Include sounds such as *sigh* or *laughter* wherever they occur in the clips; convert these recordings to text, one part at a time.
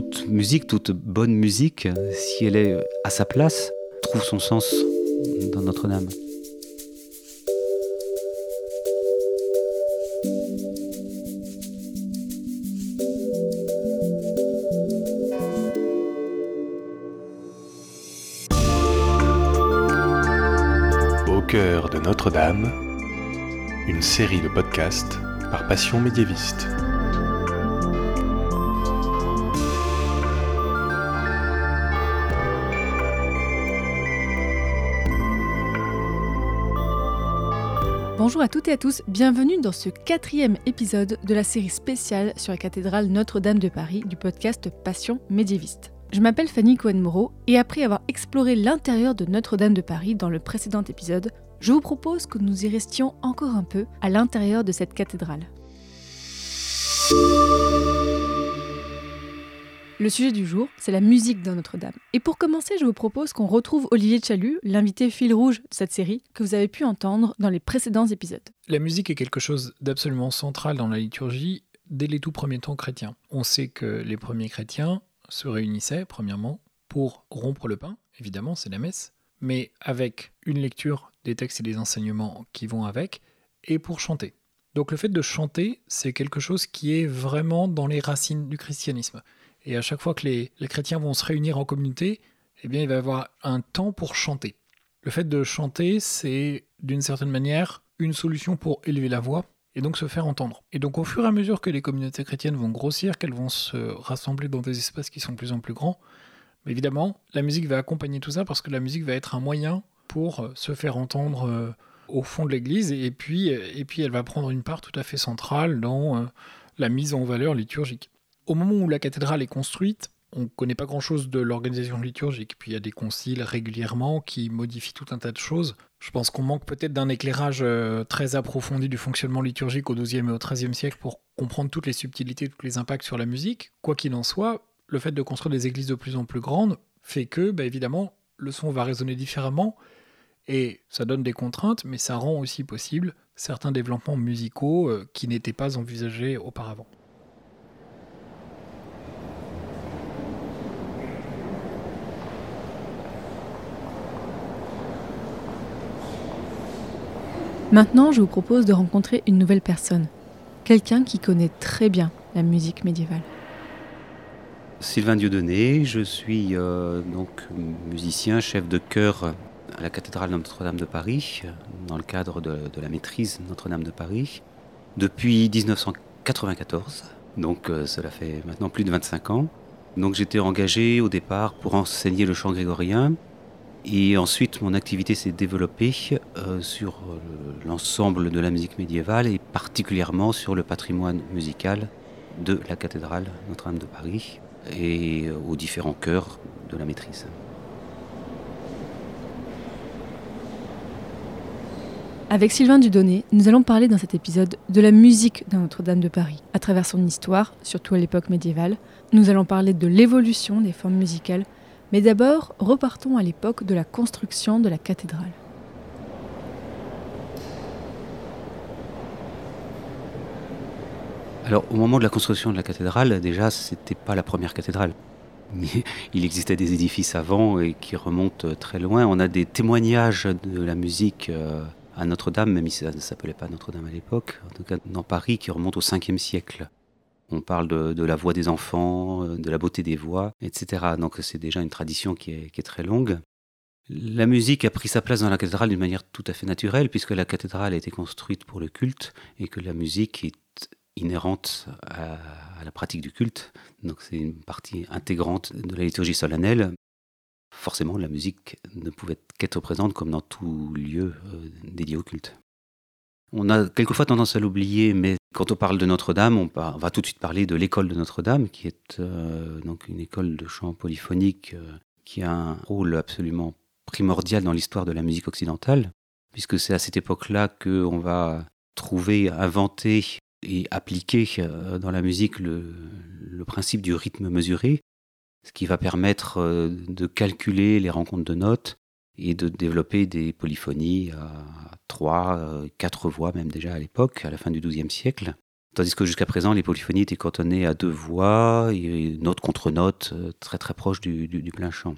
toute musique, toute bonne musique, si elle est à sa place, trouve son sens dans Notre-Dame. Au cœur de Notre-Dame, une série de podcasts par Passion médiéviste. Bonjour à toutes et à tous, bienvenue dans ce quatrième épisode de la série spéciale sur la cathédrale Notre-Dame de Paris du podcast Passion médiéviste. Je m'appelle Fanny Cohen-Moreau et après avoir exploré l'intérieur de Notre-Dame de Paris dans le précédent épisode, je vous propose que nous y restions encore un peu à l'intérieur de cette cathédrale. Le sujet du jour, c'est la musique dans Notre-Dame. Et pour commencer, je vous propose qu'on retrouve Olivier Chalut, l'invité fil rouge de cette série, que vous avez pu entendre dans les précédents épisodes. La musique est quelque chose d'absolument central dans la liturgie dès les tout premiers temps chrétiens. On sait que les premiers chrétiens se réunissaient, premièrement, pour rompre le pain, évidemment, c'est la messe, mais avec une lecture des textes et des enseignements qui vont avec, et pour chanter. Donc le fait de chanter, c'est quelque chose qui est vraiment dans les racines du christianisme. Et à chaque fois que les, chrétiens vont se réunir en communauté, eh bien, il va y avoir un temps pour chanter. Le fait de chanter, c'est d'une certaine manière une solution pour élever la voix et donc se faire entendre. Et donc au fur et à mesure que les communautés chrétiennes vont grossir, qu'elles vont se rassembler dans des espaces qui sont de plus en plus grands, évidemment, la musique va accompagner tout ça parce que la musique va être un moyen pour se faire entendre euh, au fond de l'église et puis, et puis elle va prendre une part tout à fait centrale dans euh, la mise en valeur liturgique. Au moment où la cathédrale est construite, on ne connaît pas grand-chose de l'organisation liturgique. Puis il y a des conciles régulièrement qui modifient tout un tas de choses. Je pense qu'on manque peut-être d'un éclairage euh, très approfondi du fonctionnement liturgique au XIIe et au XIIIe siècle pour comprendre toutes les subtilités, tous les impacts sur la musique. Quoi qu'il en soit, le fait de construire des églises de plus en plus grandes fait que, bah, évidemment, le son va résonner différemment et ça donne des contraintes, mais ça rend aussi possible certains développements musicaux euh, qui n'étaient pas envisagés auparavant. Maintenant, je vous propose de rencontrer une nouvelle personne, quelqu'un qui connaît très bien la musique médiévale. Sylvain Dieudonné, je suis euh, donc musicien, chef de chœur à la cathédrale Notre-Dame de Paris, dans le cadre de, la maîtrise Notre-Dame de Paris, depuis 1994. Donc euh, cela fait maintenant plus de 25 ans. Donc j'étais engagé au départ pour enseigner le chant grégorien, et ensuite, mon activité s'est développée euh, sur euh, l'ensemble de la musique médiévale et particulièrement sur le patrimoine musical de la cathédrale Notre-Dame de Paris et euh, aux différents chœurs de la maîtrise. Avec Sylvain Dudonné, nous allons parler dans cet épisode de la musique de Notre-Dame de Paris, à travers son histoire, surtout à l'époque médiévale. Nous allons parler de l'évolution des formes musicales mais d'abord, repartons à l'époque de la construction de la cathédrale. Alors, au moment de la construction de la cathédrale, déjà, c'était pas la première cathédrale. il existait des édifices avant et qui remontent très loin. On a des témoignages de la musique euh, à Notre-Dame, même si ça ne s'appelait pas Notre-Dame à l'époque, en tout cas dans Paris, qui remontent au 5e siècle. On parle de, la voix des enfants, euh, de la beauté des voix, etc. Donc c'est déjà une tradition qui est, très longue. La musique a pris sa place dans la cathédrale d'une manière tout à fait naturelle, puisque la cathédrale a été construite pour le culte et que la musique est inhérente à, la pratique du culte. Donc c'est une partie intégrante de la liturgie solennelle. Forcément, la musique ne pouvait qu'être présente comme dans tout lieu euh, dédié au culte. On a quelquefois tendance à l'oublier, mais quand on parle de Notre-Dame, on, va tout de suite parler de l'école de Notre-Dame, qui est euh, une école de chant polyphonique euh, qui a un rôle absolument primordial dans l'histoire de la musique occidentale, puisque c'est à cette époque-là qu'on va trouver, inventer et appliquer euh, dans la musique le, principe du rythme mesuré, ce qui va permettre de calculer les rencontres de notes et de développer des polyphonies à trois, euh, quatre voix même déjà à l'époque, à la fin du XIIe siècle, Tandis que jusqu'à présent, les polyphonies étaient cantonnées à deux voix, et note contre note, euh, très très proche du, plein chant.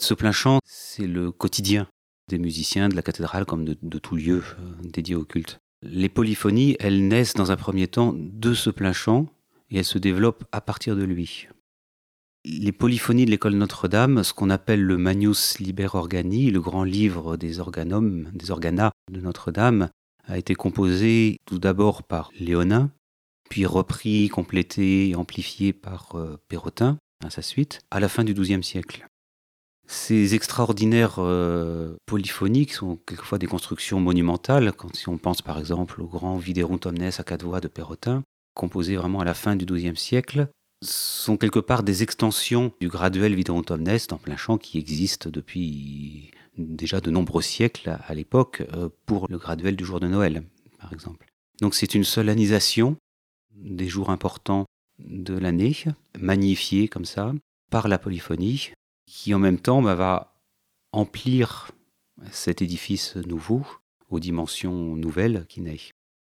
Ce plein chant, c'est le quotidien des musiciens de la cathédrale comme de, de tout lieu euh, dédié au culte. Les polyphonies, elles naissent dans un premier temps de ce plein chant et elles se développent à partir de lui. Les polyphonies de l'école Notre-Dame, ce qu'on appelle le Magnus Liber Organi, le grand livre des organums, des organas de Notre-Dame, a été composé tout d'abord par Léonin, puis repris, complété et amplifié par euh, Perrotin à sa suite, à la fin du XIIe siècle. Ces extraordinaires euh, polyphonies, qui sont quelquefois des constructions monumentales, quand si on pense par exemple au grand Viderunt omnes à quatre voix de Perrotin, composé vraiment à la fin du XIIe siècle, sont quelque part des extensions du graduel Viderunt omnes en plein champ qui existe depuis déjà de nombreux siècles à l'époque euh, pour le graduel du jour de Noël, par exemple. Donc c'est une solennisation des jours importants de l'année, magnifiés comme ça, par la polyphonie, qui en même temps bah, va emplir cet édifice nouveau aux dimensions nouvelles qui naît.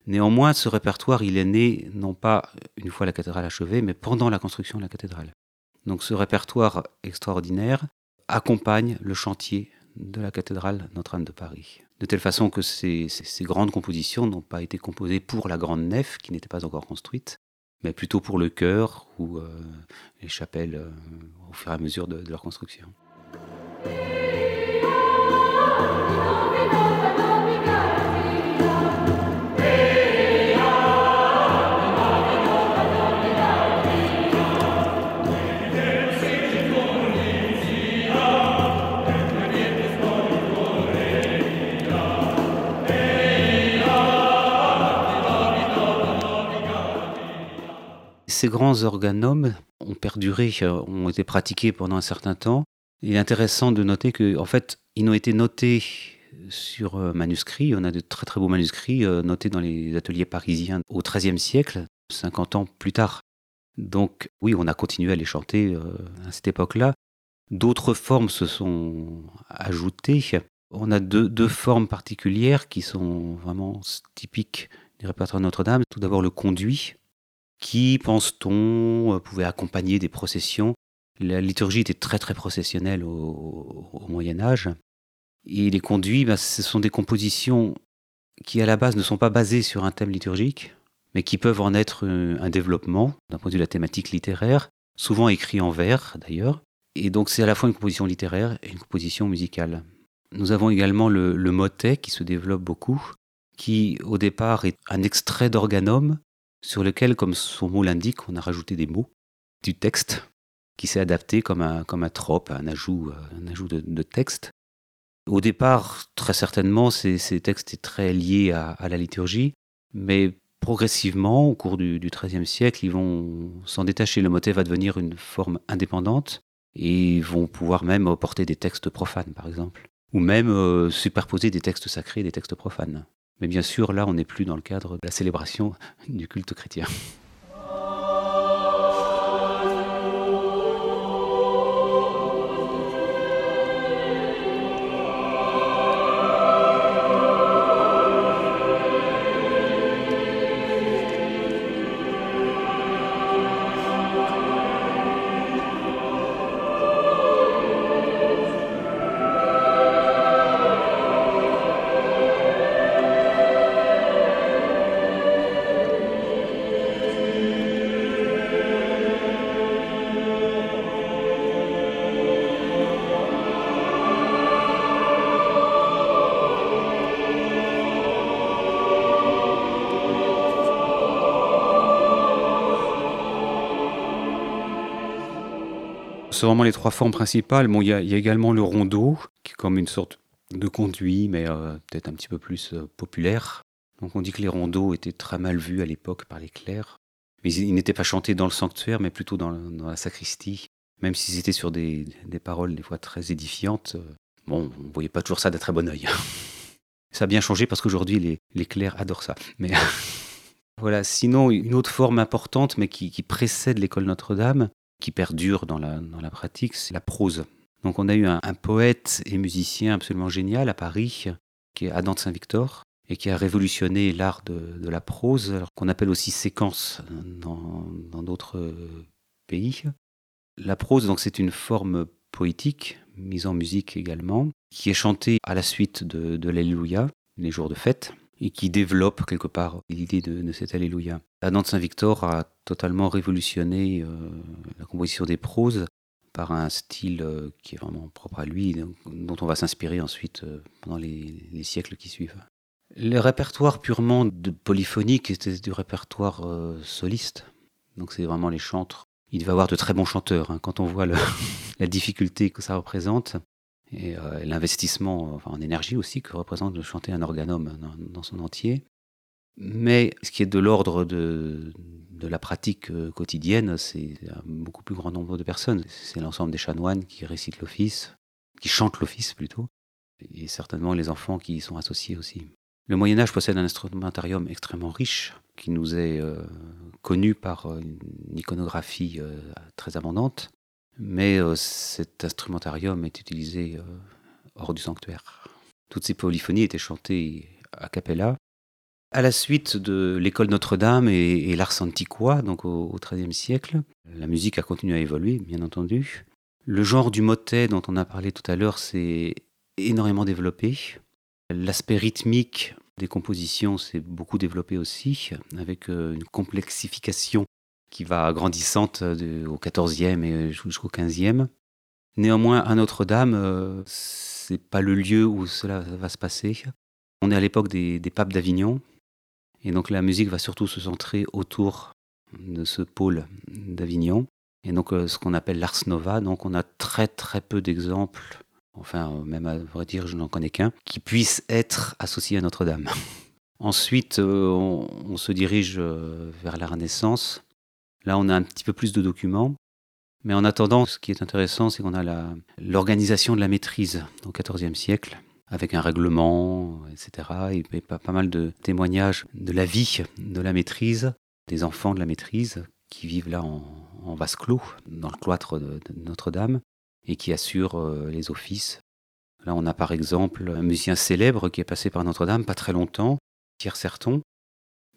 Néanmoins, ce répertoire, il est né non pas une fois la cathédrale achevée, mais pendant la construction de la cathédrale. Donc ce répertoire extraordinaire accompagne le chantier de la cathédrale Notre-Dame de Paris. De telle façon que ces, grandes compositions n'ont pas été composées pour la grande nef, qui n'était pas encore construite, mais plutôt pour le chœur ou euh, les chapelles euh, au fur et à mesure de leur construction. Ces grands organomes ont perduré, euh, ont été pratiqués pendant un certain temps. Il est intéressant de noter qu'en en fait, ils ont été notés sur euh, manuscrits. On a de très très beaux manuscrits euh, notés dans les ateliers parisiens au XIIIe siècle, 50 ans plus tard. Donc oui, on a continué à les chanter à cette époque-là. D'autres formes se sont ajoutées. On a deux, deux, formes particulières qui sont vraiment typiques du répertoire Notre-Dame. Tout d'abord le conduit, qui, pense-t-on, euh, pouvait accompagner des processions? La liturgie était très très processionnelle au, Moyen Âge. Et les conduits, ben, ce sont des compositions qui à la base ne sont pas basées sur un thème liturgique, mais qui peuvent en être euh, un développement d'un point de vue de la thématique littéraire, souvent écrit en vers d'ailleurs. Et donc c'est à la fois une composition littéraire et une composition musicale. Nous avons également le, le motet qui se développe beaucoup, qui au départ est un extrait d'organum sur lequel, comme son mot l'indique, on a rajouté des mots du texte qui s'est adapté comme un, comme un trope, un ajout, un ajout de, texte. Au départ, très certainement, ces, textes étaient très liés à, la liturgie, mais progressivement, au cours du XIIIe siècle, ils vont s'en détacher. Le motet va devenir une forme indépendante et vont pouvoir même porter des textes profanes, par exemple, ou même euh, superposer des textes sacrés et des textes profanes. Mais bien sûr, là, on n'est plus dans le cadre de la célébration du culte chrétien. C'est vraiment les trois formes principales. Bon, il y, a également le rondeau, qui est comme une sorte de conduit, mais euh, peut-être un petit peu plus euh, populaire. Donc on dit que les rondeaux étaient très mal vus à l'époque par les clercs. Mais ils, n'étaient pas chantés dans le sanctuaire, mais plutôt dans, la sacristie. Même s'ils étaient sur des, paroles des fois très édifiantes, euh, bon, on ne voyait pas toujours ça d'un très bon oeil. *laughs* ça a bien changé parce qu'aujourd'hui, les, clercs adorent ça. Mais *laughs* voilà, sinon, une autre forme importante, mais qui précède l'école Notre-Dame, qui perdure dans la, dans la pratique, c'est la prose. Donc on a eu un, poète et musicien absolument génial à Paris, qui est Adam de Saint-Victor, et qui a révolutionné l'art de, la prose, qu'on appelle aussi séquence dans d'autres pays. La prose, donc, c'est une forme poétique, mise en musique également, qui est chantée à la suite de, de l'Alléluia, les jours de fête, et qui développe quelque part l'idée de, cet Alléluia. La Nantes Saint-Victor a totalement révolutionné euh, la composition des proses par un style euh, qui est vraiment propre à lui, dont on va s'inspirer ensuite euh, pendant les, les, siècles qui suivent. Le répertoire purement polyphonique était du répertoire soliste, donc c'est vraiment les chantres il devait avoir de très bons chanteurs. Hein, quand on voit *laughs* la difficulté que ça représente et l'investissement en énergie aussi que représente de chanter un organome dans, son entier. Mais ce qui est de l'ordre de, la pratique euh, quotidienne, c'est un beaucoup plus grand nombre de personnes. C'est l'ensemble des chanoines qui récitent l'office, qui chantent l'office plutôt, et certainement les enfants qui y sont associés aussi. Le Moyen Âge possède un instrumentarium extrêmement riche, qui nous est euh, connu par euh, une iconographie très abondante, mais cet instrumentarium est utilisé hors du sanctuaire. Toutes ces polyphonies étaient chantées a cappella. À la suite de l'école Notre-Dame et, l'ars antiqua, donc au XIIIe siècle, la musique a continué à évoluer, bien entendu. Le genre du motet dont on a parlé tout à l'heure s'est énormément développé. L'aspect rythmique des compositions s'est beaucoup développé aussi, avec euh, une complexification qui va grandissante euh, au XIVe et jusqu'au XVe. Néanmoins, à Notre-Dame, euh, c'est pas le lieu où cela va se passer. On est à l'époque des, papes d'Avignon, et donc la musique va surtout se centrer autour de ce pôle d'Avignon, et donc ce qu'on appelle l'ars nova. Donc on a très très peu d'exemples enfin même à vrai dire je n'en connais qu'un, qui puisse être associé à Notre-Dame. *laughs* Ensuite, euh, on, se dirige euh, vers la Renaissance. Là, on a un petit peu plus de documents. Mais en attendant, ce qui est intéressant, c'est qu'on a l'organisation de la maîtrise au XIVe siècle, avec un règlement, etc. Et, pas, pas, mal de témoignages de la vie de la maîtrise, des enfants de la maîtrise, qui vivent là en, vase clos, dans le cloître de Notre-Dame et qui assure euh, les offices. Là, on a par exemple un musicien célèbre qui est passé par Notre-Dame pas très longtemps, Pierre Serton,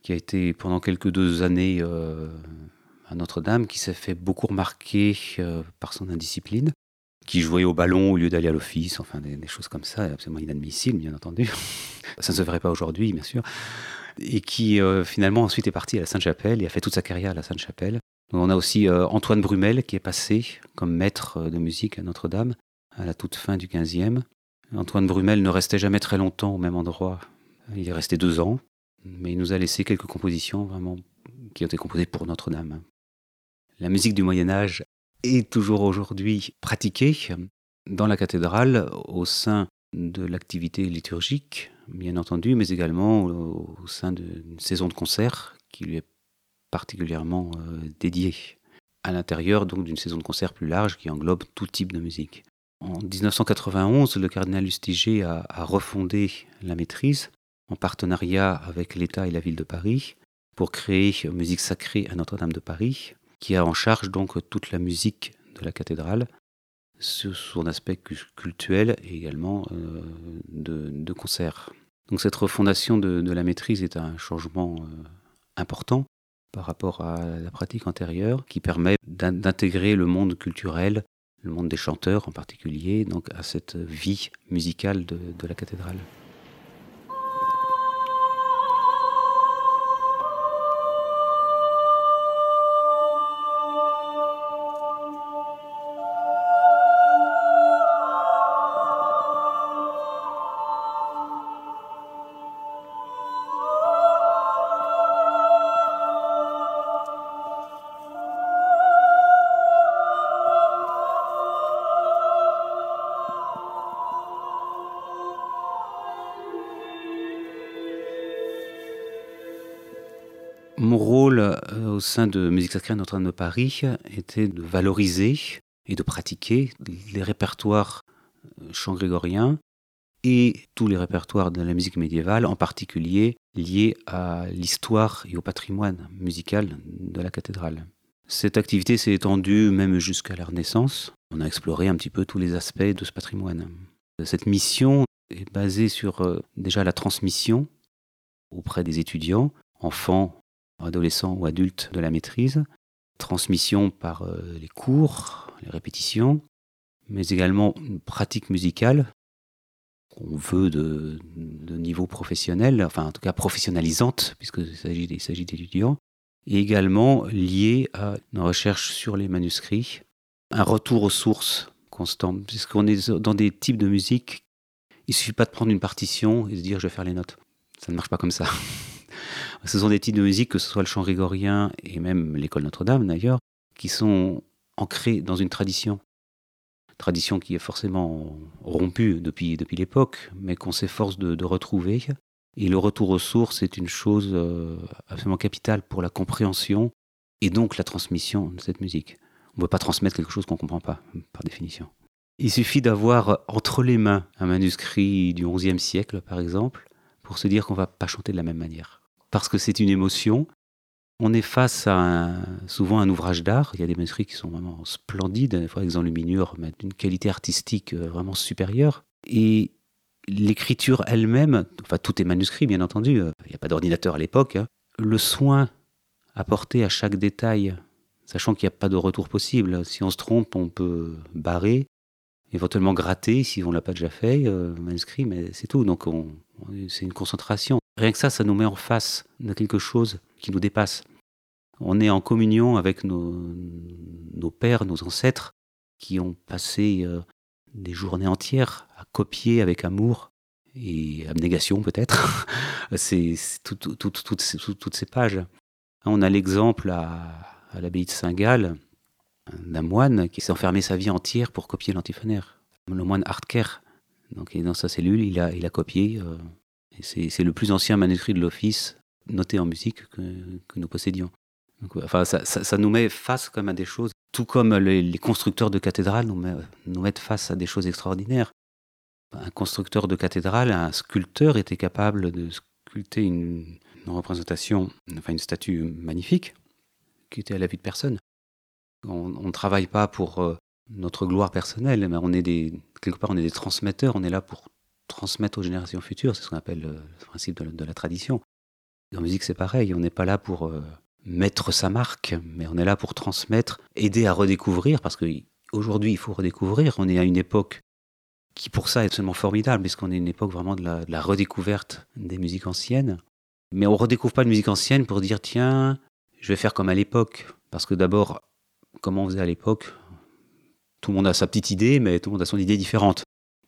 qui a été pendant quelques deux années euh, à Notre-Dame, qui s'est fait beaucoup remarquer euh, par son indiscipline, qui jouait au ballon au lieu d'aller à l'office, enfin des, choses comme ça, absolument inadmissible, bien entendu. *laughs* ça ne se ferait pas aujourd'hui, bien sûr. Et qui finalement ensuite est parti à la Sainte-Chapelle et a fait toute sa carrière à la Sainte-Chapelle. On a aussi euh, Antoine Brumel qui est passé comme maître euh, de musique à Notre-Dame à la toute fin du XVe. Antoine Brumel ne restait jamais très longtemps au même endroit. Il est resté deux ans, mais il nous a laissé quelques compositions vraiment qui ont été composées pour Notre-Dame. La musique du Moyen Âge est toujours aujourd'hui pratiquée dans la cathédrale au sein de l'activité liturgique, bien entendu, mais également au sein d'une saison de concert qui lui est particulièrement euh, dédié à l'intérieur donc d'une saison de concert plus large qui englobe tout type de musique. En 1991, le cardinal Lustiger a, refondé la maîtrise en partenariat avec l'État et la ville de Paris pour créer Musique sacrée à Notre-Dame de Paris, qui a en charge donc toute la musique de la cathédrale, sur son aspect cultuel et également euh, de, concert. Donc cette refondation de, la maîtrise est un changement euh, important par rapport à la pratique antérieure, qui permet d'intégrer le monde culturel, le monde des chanteurs en particulier, donc à cette vie musicale de, de la cathédrale. Sein de Musique Sacrée Notre-Dame de Paris était de valoriser et de pratiquer les répertoires euh, chants grégoriens et tous les répertoires de la musique médiévale, en particulier liés à l'histoire et au patrimoine musical de la cathédrale. Cette activité s'est étendue même jusqu'à la Renaissance. On a exploré un petit peu tous les aspects de ce patrimoine. Cette mission est basée sur euh, déjà la transmission auprès des étudiants, enfants, adolescents ou adultes de la maîtrise, transmission par euh, les cours, les répétitions, mais également une pratique musicale qu'on veut de, niveau professionnel, enfin en tout cas professionnalisante, puisqu'il s'agit d'étudiants, et également lié à une recherche sur les manuscrits, un retour aux sources constant, puisqu'on est dans des types de musique, il ne suffit pas de prendre une partition et de dire je vais faire les notes. Ça ne marche pas comme ça. *laughs* ce sont des types de musique, que ce soit le chant grégorien et même l'école Notre-Dame d'ailleurs, qui sont ancrés dans une tradition tradition qui est forcément rompue depuis, depuis l'époque, mais qu'on s'efforce de, retrouver. Et le retour aux sources est une chose euh, absolument capitale pour la compréhension et donc la transmission de cette musique. On ne peut pas transmettre quelque chose qu'on ne comprend pas, par définition. Il suffit d'avoir entre les mains un manuscrit du XIe siècle, par exemple, pour se dire qu'on ne va pas chanter de la même manière. Parce que c'est une émotion, on est face à souvent un ouvrage d'art. Il y a des manuscrits qui sont vraiment splendides, des fois avec enluminure, mais d'une qualité artistique euh, vraiment supérieure. Et l'écriture elle-même, enfin tout est manuscrit bien entendu, euh, il n'y a pas d'ordinateur à l'époque, hein. le soin apporté à chaque détail, sachant qu'il n'y a pas de retour possible. Si on se trompe, on peut barrer, éventuellement gratter si on ne l'a pas déjà fait, euh, manuscrit, mais c'est tout. Donc c'est une concentration. Rien que ça, ça nous met en face de quelque chose qui nous dépasse. On est en communion avec nos, pères, nos ancêtres, qui ont passé euh, des journées entières à copier avec amour et abnégation peut-être *laughs* c'est toutes ces pages. On a l'exemple à, l'abbaye de Saint-Gall d'un moine qui s'est enfermé sa vie entière pour copier l'antiphonaire. Le moine Hartker, donc dans sa cellule, il a, il a copié. Euh, c'est le plus ancien manuscrit de l'office noté en musique que, nous possédions. enfin, ça, nous met face comme à des choses, tout comme les, constructeurs de cathédrales nous, mettent face à des choses extraordinaires. Un constructeur de cathédrale, un sculpteur était capable de sculpter une, représentation, enfin une statue magnifique, qui était à la vue de personne. On ne travaille pas pour euh, notre gloire personnelle, mais on est quelque part on est des transmetteurs, on est là pour transmettre aux générations futures, c'est ce qu'on appelle euh, le principe de la tradition. En musique, c'est pareil. On n'est pas là pour euh, mettre sa marque, mais on est là pour transmettre, aider à redécouvrir, parce qu'aujourd'hui, il faut redécouvrir. On est à une époque qui, pour ça, est absolument formidable, puisqu'on est une époque vraiment de la, redécouverte des musiques anciennes. Mais on redécouvre pas une musique ancienne pour dire, tiens, je vais faire comme à l'époque. Parce que d'abord, comment on faisait à l'époque? Tout le monde a sa petite idée, mais tout le monde a son idée différente.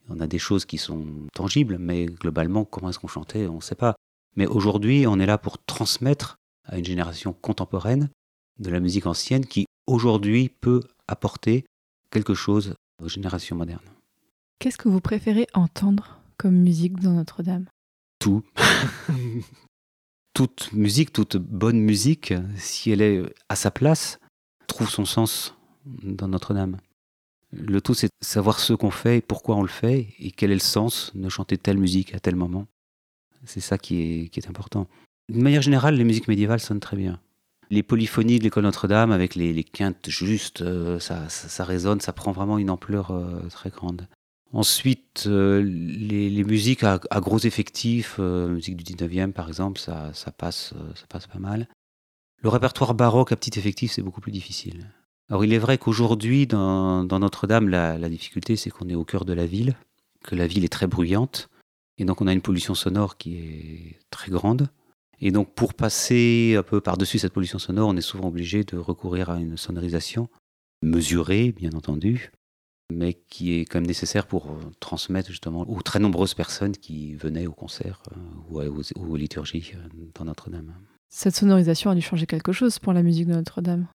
On a des choses qui sont tangibles, mais globalement, comment est-ce qu'on chantait, on ne sait pas. Mais aujourd'hui, on est là pour transmettre à une génération contemporaine de la musique ancienne qui, aujourd'hui, peut apporter quelque chose aux générations modernes. Qu'est-ce que vous préférez entendre comme musique dans Notre-Dame? Tout. *laughs* toute musique, toute bonne musique, si elle est à sa place, trouve son sens dans Notre-Dame. Le tout, c'est savoir ce qu'on fait, pourquoi on le fait, et quel est le sens de chanter telle musique à tel moment. C'est ça qui est, important. De manière générale, les musiques médiévales sonnent très bien. Les polyphonies de l'école Notre-Dame, avec les, quintes justes, euh, ça, ça, résonne, ça prend vraiment une ampleur euh, très grande. Ensuite, euh, les, musiques à, gros effectifs, musique du 19e par exemple, ça, passe, ça passe pas mal. Le répertoire baroque à petit effectif, c'est beaucoup plus difficile. Alors il est vrai qu'aujourd'hui, dans, Notre-Dame, la, difficulté, c'est qu'on est au cœur de la ville, que la ville est très bruyante. Et donc on a une pollution sonore qui est très grande. Et donc pour passer un peu par-dessus cette pollution sonore, on est souvent obligé de recourir à une sonorisation mesurée, bien entendu, mais qui est quand même nécessaire pour transmettre justement aux très nombreuses personnes qui venaient au concert euh, ou aux, liturgies euh, dans Notre-Dame. Cette sonorisation a dû changer quelque chose pour la musique de Notre-Dame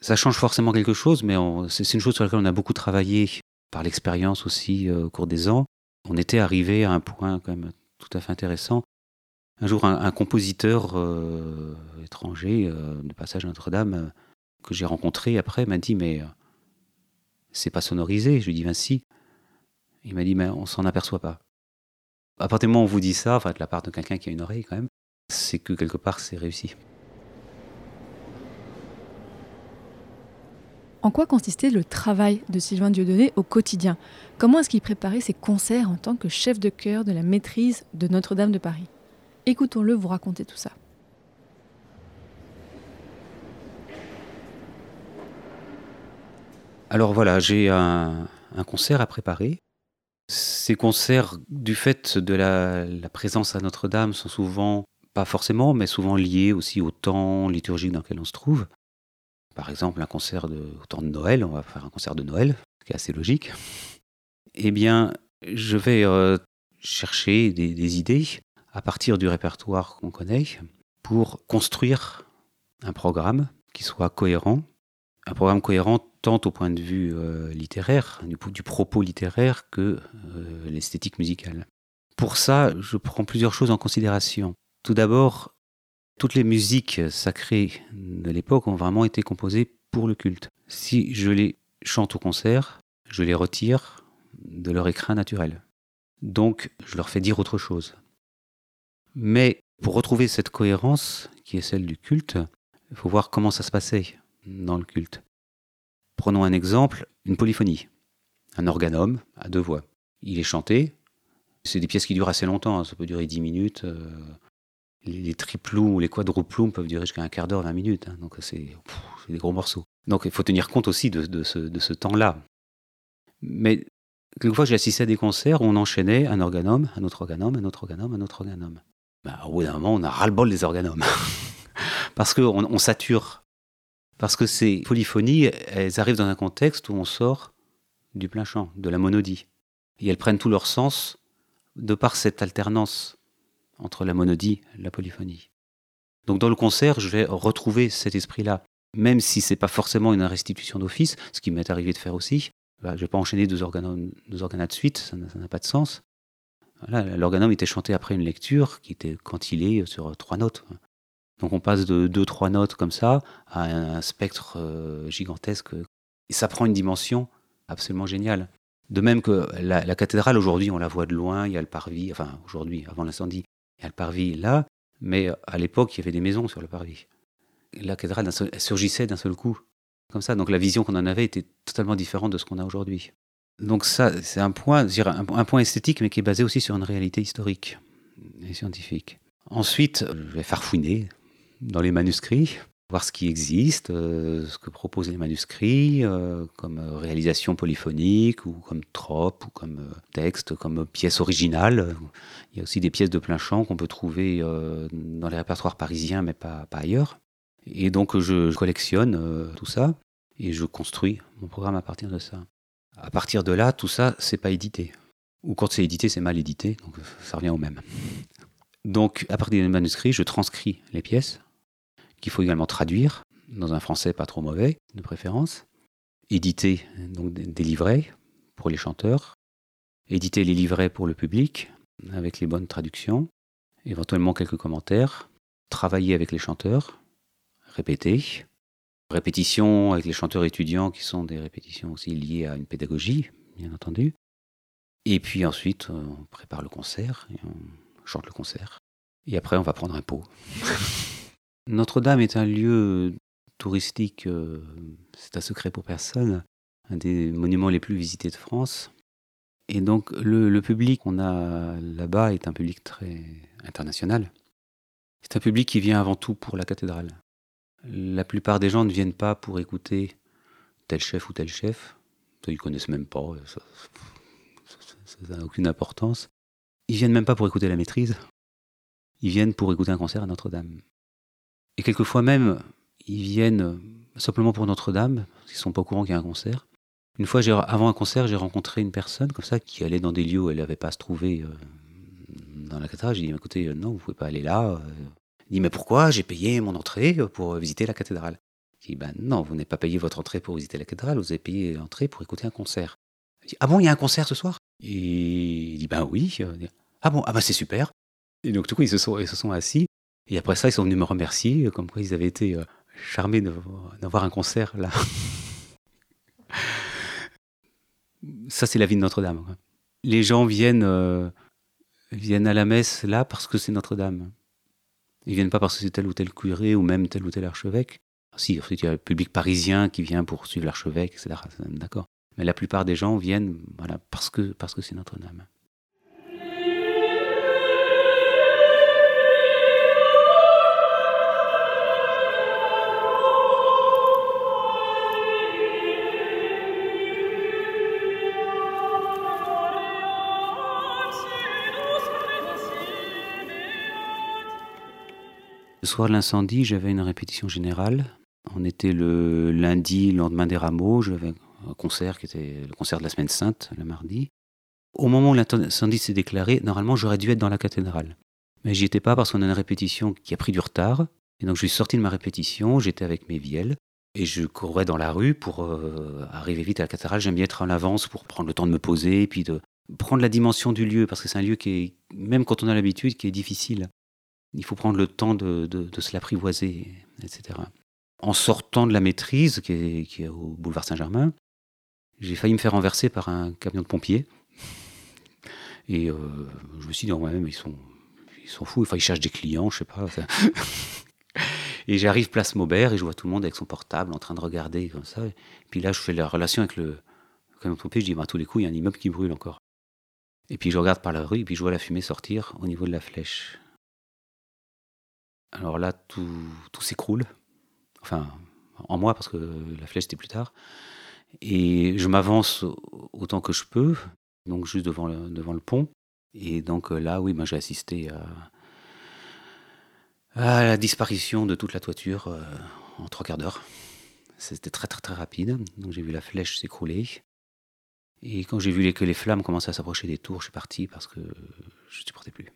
Ça change forcément quelque chose, mais c'est une chose sur laquelle on a beaucoup travaillé par l'expérience aussi euh, au cours des ans on était arrivé à un point quand même tout à fait intéressant. Un jour, un, compositeur euh, étranger euh, de passage à Notre-Dame que j'ai rencontré après m'a dit mais c'est pas sonorisé. Je lui dis ben si. Il m'a dit mais on s'en aperçoit pas. À partir du moment où on vous dit ça, enfin de la part de quelqu'un qui a une oreille quand même, c'est que quelque part c'est réussi. En quoi consistait le travail de Sylvain Dieudonné au quotidien? Comment est-ce qu'il préparait ses concerts en tant que chef de chœur de la maîtrise de Notre-Dame de Paris? Écoutons-le vous raconter tout ça. Alors voilà, j'ai un, concert à préparer. Ces concerts, du fait de la, présence à Notre-Dame, sont souvent, pas forcément, mais souvent liés aussi au temps liturgique dans lequel on se trouve. Par exemple, un concert de, au temps de Noël, on va faire un concert de Noël, ce qui est assez logique. Eh bien, je vais euh, chercher des, idées à partir du répertoire qu'on connaît pour construire un programme qui soit cohérent. Un programme cohérent tant au point de vue euh, littéraire, du, propos littéraire, que euh, l'esthétique musicale. Pour ça, je prends plusieurs choses en considération. Tout d'abord, toutes les musiques sacrées de l'époque ont vraiment été composées pour le culte. Si je les chante au concert, je les retire de leur écrin naturel. Donc, je leur fais dire autre chose. Mais pour retrouver cette cohérence, qui est celle du culte, il faut voir comment ça se passait dans le culte. Prenons un exemple, une polyphonie. Un organome à deux voix. Il est chanté. C'est des pièces qui durent assez longtemps, hein. ça peut durer dix minutes. Euh, les, triplous ou les quadruplums peuvent durer jusqu'à un quart d'heure, vingt minutes. Hein. donc c'est des gros morceaux. Donc il faut tenir compte aussi de, ce, temps-là. Mais quelquefois j'ai assisté à des concerts où on enchaînait un organome, un autre organome, un autre organome, un autre organome. Bah, au bout d'un moment, on a ras-le-bol des organomes. *laughs* Parce qu'on on sature parce que ces polyphonies, elles arrivent dans un contexte où on sort du plein chant, de la monodie. Et elles prennent tout leur sens de par cette alternance entre la monodie et la polyphonie. Donc dans le concert, je vais retrouver cet esprit-là. Même si c'est pas forcément une restitution d'office, ce qui m'est arrivé de faire aussi, bah, je ne vais pas enchaîner deux, organes deux de suite, ça n'a pas de sens. L'organome était chanté après une lecture qui était cantillée sur trois notes. Donc on passe de deux, trois notes comme ça à un spectre euh, gigantesque. Et ça prend une dimension absolument géniale. De même que la, cathédrale, aujourd'hui, on la voit de loin, il y a le parvis, enfin aujourd'hui, avant l'incendie, il y a le parvis là, mais à l'époque, il y avait des maisons sur le parvis. La cathédrale surgissait d'un seul coup, comme ça. Donc la vision qu'on en avait était totalement différente de ce qu'on a aujourd'hui. Donc ça, c'est un point, un point esthétique, mais qui est basé aussi sur une réalité historique et scientifique. Ensuite, je vais farfouiner, dans les manuscrits, voir ce qui existe, euh, ce que proposent les manuscrits, euh, comme euh, réalisation polyphonique, ou comme trope, ou comme texte, comme pièce originale. Il y a aussi des pièces de plein champ qu'on peut trouver dans les répertoires parisiens, mais pas, ailleurs. Et donc je collectionne tout ça, et je construis mon programme à partir de ça. À partir de là, tout ça, c'est pas édité. Ou quand c'est édité, c'est mal édité, donc ça revient au même. Donc, à partir des manuscrits, je transcris les pièces qu'il faut également traduire dans un français pas trop mauvais, de préférence, éditer donc des livrets pour les chanteurs, éditer les livrets pour le public avec les bonnes traductions, éventuellement quelques commentaires, travailler avec les chanteurs, répéter, répétitions avec les chanteurs étudiants qui sont des répétitions aussi liées à une pédagogie, bien entendu. Et puis ensuite, on prépare le concert on chante le concert. Et après, on va prendre un pot. *laughs* Notre-Dame est un lieu touristique, euh, c'est un secret pour personne, un des monuments les plus visités de France. Et donc le, public qu'on a là-bas est un public très international. C'est un public qui vient avant tout pour la cathédrale. La plupart des gens ne viennent pas pour écouter tel chef ou tel chef. Ils ne connaissent même pas, ça n'a aucune importance. Ils viennent même pas pour écouter la maîtrise. Ils viennent pour écouter un concert à Notre-Dame. Et quelquefois même, ils viennent simplement pour Notre-Dame, parce qu'ils sont pas au courant qu'il y a un concert. Une fois, avant un concert, j'ai rencontré une personne comme ça qui allait dans des lieux où elle n'avait pas à se trouver euh, dans la cathédrale. J'ai dit, écoutez, euh, non, vous pouvez pas aller là. Euh. Il dit, mais pourquoi? J'ai payé mon entrée pour visiter la cathédrale. J'ai dit, ben non, vous n'avez pas payé votre entrée pour visiter la cathédrale, vous avez payé l'entrée pour écouter un concert. Il dit, ah bon, il y a un concert ce soir? Et il dit, ben oui. Ah bon, ah ben c'est super. Et donc, du coup, ils se sont, ils se sont assis. Et après ça, ils sont venus me remercier, euh, comme quoi ils avaient été euh, charmés d'avoir un concert là. *laughs* ça, c'est la vie de Notre-Dame. Les gens viennent, euh, viennent à la messe là parce que c'est Notre-Dame. Ils viennent pas parce que c'est tel ou tel curé ou même tel ou tel archevêque. Si, ensuite, il y a le public parisien qui vient pour suivre l'archevêque, etc. D'accord. Mais la plupart des gens viennent voilà, parce que c'est parce que Notre-Dame. Le soir de l'incendie, j'avais une répétition générale. On était le lundi, le lendemain des rameaux. J'avais un concert qui était le concert de la Semaine Sainte, le mardi. Au moment où l'incendie s'est déclaré, normalement, j'aurais dû être dans la cathédrale. Mais j'y étais pas parce qu'on a une répétition qui a pris du retard. Et donc, je suis sorti de ma répétition, j'étais avec mes vielles. Et je courais dans la rue pour euh, arriver vite à la cathédrale. J'aime bien être en avance pour prendre le temps de me poser, et puis de prendre la dimension du lieu, parce que c'est un lieu qui même quand on a l'habitude, qui est difficile. Il faut prendre le temps de, se l'apprivoiser, etc. En sortant de la maîtrise, qui est, au boulevard Saint-Germain, j'ai failli me faire renverser par un camion de pompiers. *laughs* Et euh, je me suis dit, moi-même, ils sont, ils sont fous. Enfin, ils cherchent des clients, je sais pas. *laughs* Et j'arrive place Maubert et je vois tout le monde avec son portable en train de regarder comme ça. Et puis là, je fais la relation avec le camion de pompiers. Je dis, à tous les coups, il y a un immeuble qui brûle encore. Et puis je regarde par la rue et puis je vois la fumée sortir au niveau de la flèche. Alors là, tout, s'écroule. Enfin, en moi, parce que la flèche, c'était plus tard. Et je m'avance autant que je peux, donc juste devant le, pont. Et donc là, oui, moi j'ai assisté à, à la disparition de toute la toiture euh, en trois quarts d'heure. C'était très très très rapide. Donc j'ai vu la flèche s'écrouler. Et quand j'ai vu que les flammes commençaient à s'approcher des tours, je suis parti parce que je ne supportais plus.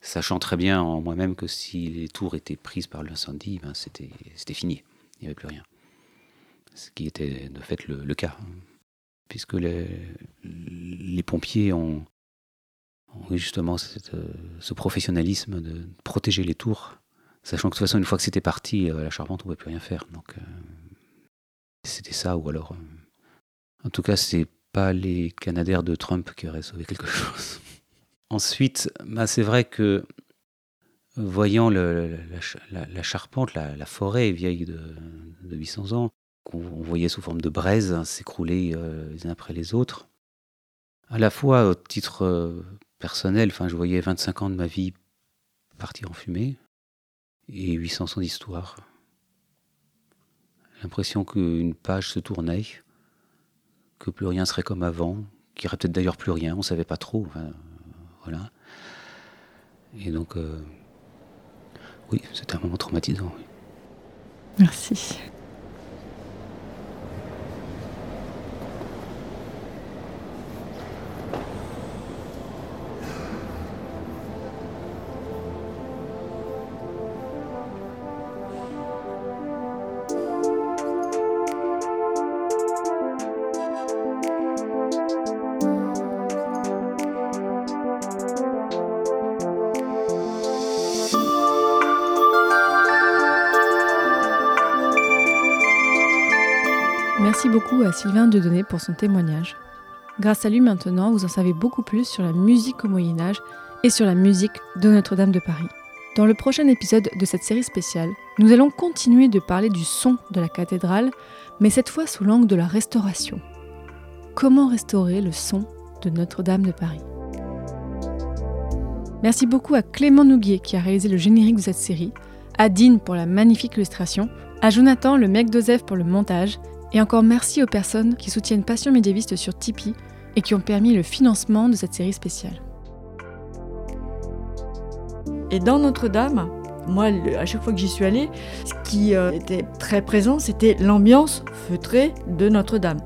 Sachant très bien en moi-même que si les tours étaient prises par l'incendie, ben c'était fini. Il n'y avait plus rien. Ce qui était de fait le, cas. Puisque les, les pompiers ont, oui, justement, euh, ce professionnalisme de protéger les tours, sachant que de toute façon, une fois que c'était parti, euh, la charpente, on ne pouvait plus rien faire. Donc, euh, c'était ça, ou alors. en tout cas, c'est pas les Canadaires de Trump qui auraient sauvé quelque *laughs* chose. Ensuite, bah, c'est vrai que voyant la, charpente, la, forêt vieille de, 800 ans, qu'on voyait sous forme de braises hein, s'écrouler les uns après les autres, à la fois au titre personnel. Enfin, je voyais 25 ans de ma vie partir en fumée et 800 ans d'histoire. L'impression qu'une page se tournait, que plus rien serait comme avant, qu'il n'y aurait peut-être d'ailleurs plus rien, on ne savait pas trop. Et donc, euh, oui, c'était un moment traumatisant. Merci à Sylvain Dedonné pour son témoignage. Grâce à lui maintenant, vous en savez beaucoup plus sur la musique au Moyen Âge et sur la musique de Notre-Dame de Paris. Dans le prochain épisode de cette série spéciale, nous allons continuer de parler du son de la cathédrale, mais cette fois sous l'angle de la restauration. Comment restaurer le son de Notre-Dame de Paris? Merci beaucoup à Clément Nouguier qui a réalisé le générique de cette série, à Dean pour la magnifique illustration, à Jonathan le mec d'Osef pour le montage et encore merci aux personnes qui soutiennent Passion médiéviste sur Tipeee et qui ont permis le financement de cette série spéciale. Et dans Notre-Dame, moi, à chaque fois que j'y suis allée, ce qui euh, était très présent, c'était l'ambiance feutrée de Notre-Dame.